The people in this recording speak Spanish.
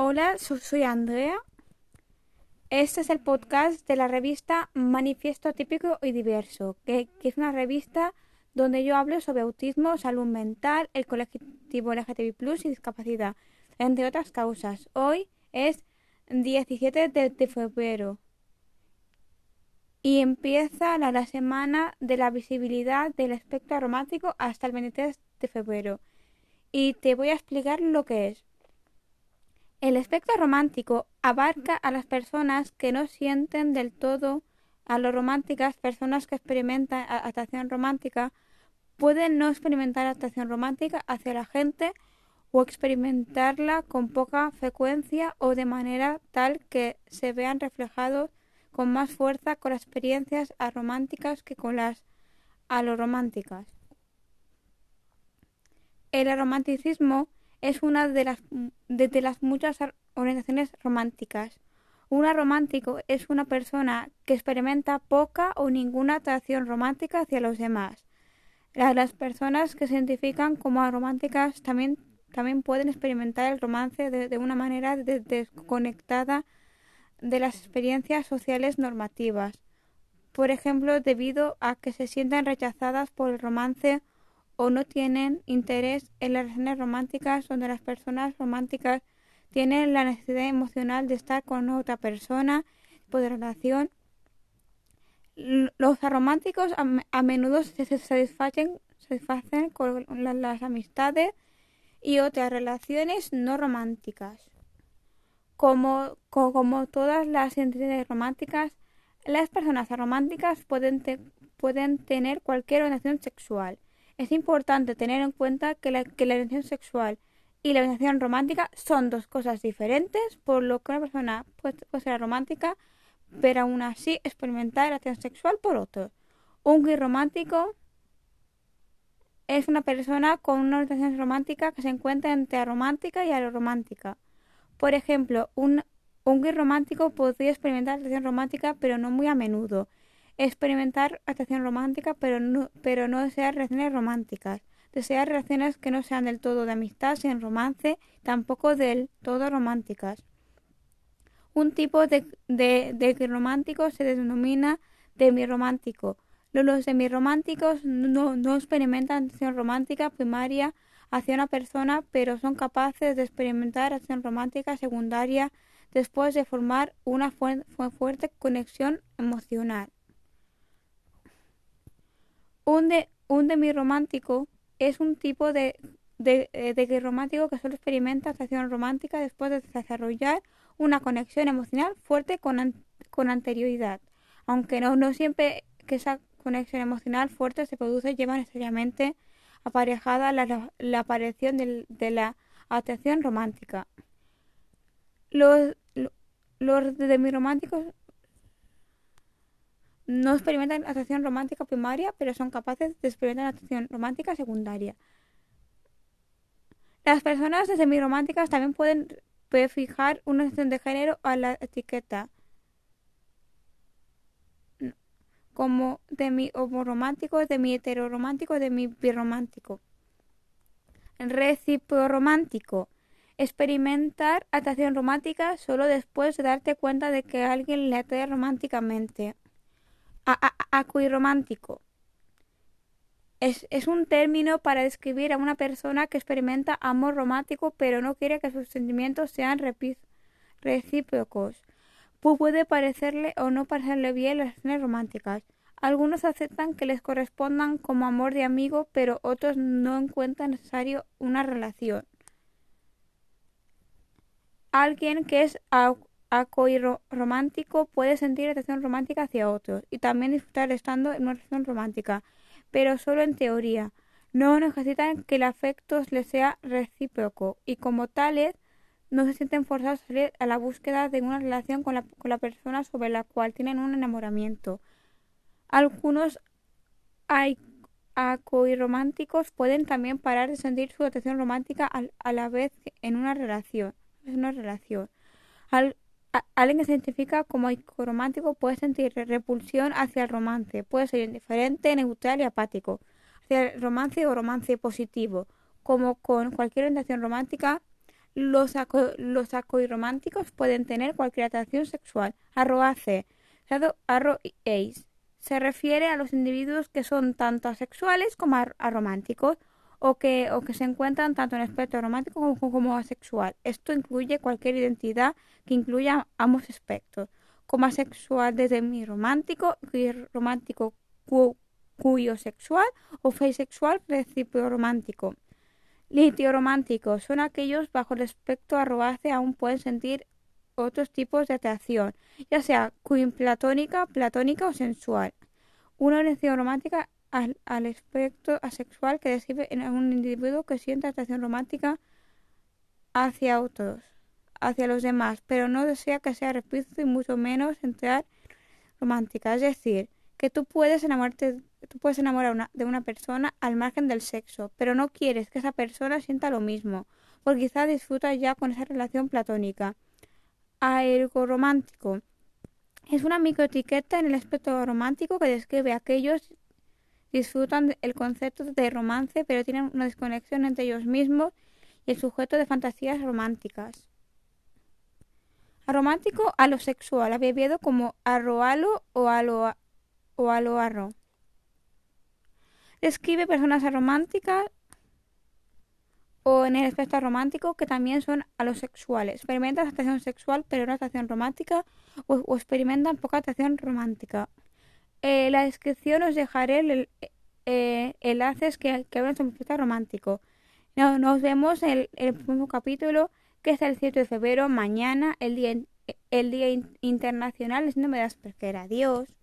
Hola, so- soy Andrea. Este es el podcast de la revista Manifiesto Típico y Diverso, que, es una revista donde yo hablo sobre autismo, salud mental, el colectivo LGTBI y discapacidad, entre otras causas. Hoy es 17 de, de febrero y empieza la, la semana de la visibilidad del espectro romántico hasta el 23 de febrero. Y te voy a explicar lo que es. El espectro romántico abarca a las personas que no sienten del todo a lo románticas, personas que experimentan atracción romántica, pueden no experimentar atracción romántica hacia la gente o experimentarla con poca frecuencia o de manera tal que se vean reflejados con más fuerza con las experiencias arománticas que con las alorománticas. El romanticismo es una de las, de, de las muchas organizaciones románticas. Un romántico es una persona que experimenta poca o ninguna atracción romántica hacia los demás. La- Las personas que se identifican como románticas también, también pueden experimentar el romance de, de una manera de- desconectada de las experiencias sociales normativas. Por ejemplo, debido a que se sientan rechazadas por el romance o no tienen interés en las relaciones románticas donde las personas románticas tienen la necesidad emocional de estar con otra persona, tipo de relación. Los arománticos a, me- a menudo se satisfacen, satisfacen con la- las amistades y otras relaciones no románticas. Como, co- como todas las identidades románticas, las personas arománticas pueden, pueden tener cualquier orientación sexual. Es importante tener en cuenta que la, que orientación sexual y la orientación romántica son dos cosas diferentes, por lo que una persona puede, ser romántica, pero aún así experimentar atracción sexual por otro. Un gay romántico es una persona con una orientación romántica que se encuentra entre aromántica y aloromántica. Por ejemplo, un, un gay romántico podría experimentar atracción romántica, pero no muy a menudo. Experimentar atracción romántica, pero no, pero no desear relaciones románticas. Desear relaciones que no sean del todo de amistad, sin romance, tampoco del todo románticas. Un tipo de, romántico se denomina demiromántico. Los, demirománticos no, no experimentan atracción romántica primaria hacia una persona, pero son capaces de experimentar acción romántica secundaria después de formar una fuer- fu- fuerte conexión emocional. Un, de, un demirromántico es un tipo de, de, eh, romántico que solo experimenta atracción romántica después de desarrollar una conexión emocional fuerte con, con anterioridad. Aunque no, no siempre que esa conexión emocional fuerte se produce lleva necesariamente aparejada la, la- aparición de la atracción romántica. Los, lo- los no experimentan atracción romántica primaria, pero son capaces de experimentar atracción romántica secundaria. Las personas demirománticas también pueden fijar una atracción de género a la etiqueta como de mi homoromántico, de mi heteroromántico, de mi birromántico. Reciproromántico. Experimentar atracción romántica solo después de darte cuenta de que alguien le atrae románticamente. A- a- Acuirromántico. Es, es un término para describir a una persona que experimenta amor romántico pero no quiere que sus sentimientos sean recíprocos. Pu- puede parecerle o no parecerle bien las relaciones románticas. Algunos aceptan que les correspondan como amor de amigo, pero otros no encuentran necesario una relación. Alguien que es romántico puede sentir atracción romántica hacia otros y también disfrutar estando en una relación romántica, pero solo en teoría. No necesitan que el afecto les sea recíproco y como tales no se sienten forzados a salir a la búsqueda de una relación con la, con la persona sobre la cual tienen un enamoramiento. Algunos acoirrománticos pueden también parar de sentir su atracción romántica al- a la vez en una relación. Una relación. Al- a- alguien que se identifica como romántico puede sentir repulsión hacia el romance. Puede ser indiferente, neutral y apático. Hacia el romance o romance positivo. Como con cualquier orientación romántica, Los, aco los acoirománticos pueden tener cualquier atracción sexual. Arroa C. Arro. Se refiere a los individuos que son tanto asexuales como arománticos o que, o que se encuentran tanto en el espectro romántico como, como, asexual. Esto incluye cualquier identidad que incluya ambos aspectos, como asexual desde mi romántico, romántico cuyo sexual o feisexual recíproco romántico. Litio romántico son aquellos bajo el espectro arrobace aún pueden sentir otros tipos de atracción, ya sea platónica, platónica o sensual. Una relación romántica al, al, espectro asexual que describe en un individuo que siente atracción romántica hacia otros, hacia los demás, pero no desea que sea repito y mucho menos entrar romántica. Es decir, que tú puedes enamorarte, tú puedes enamorar de una persona al margen del sexo, pero no quieres que esa persona sienta lo mismo, porque quizá disfruta ya con esa relación platónica. romántico es una microetiqueta en el aspecto romántico que describe a aquellos disfrutan el concepto de romance, pero tienen una desconexión entre ellos mismos y el sujeto de fantasías románticas. Aromántico a lo sexual, abreviado como arroalo o alo, o aloarro. Describe personas arománticas o en el espectro romántico que también son alosexuales. Experimentan atracción sexual pero no atracción romántica o, experimentan poca atracción romántica. En eh, la descripción os dejaré el, eh, enlaces que, que hablan sobre espectro romántico. nos vemos en el, el, próximo capítulo que es el 7 de febrero, mañana, el Día, el día Internacional del Síndrome de Asperger. Adiós.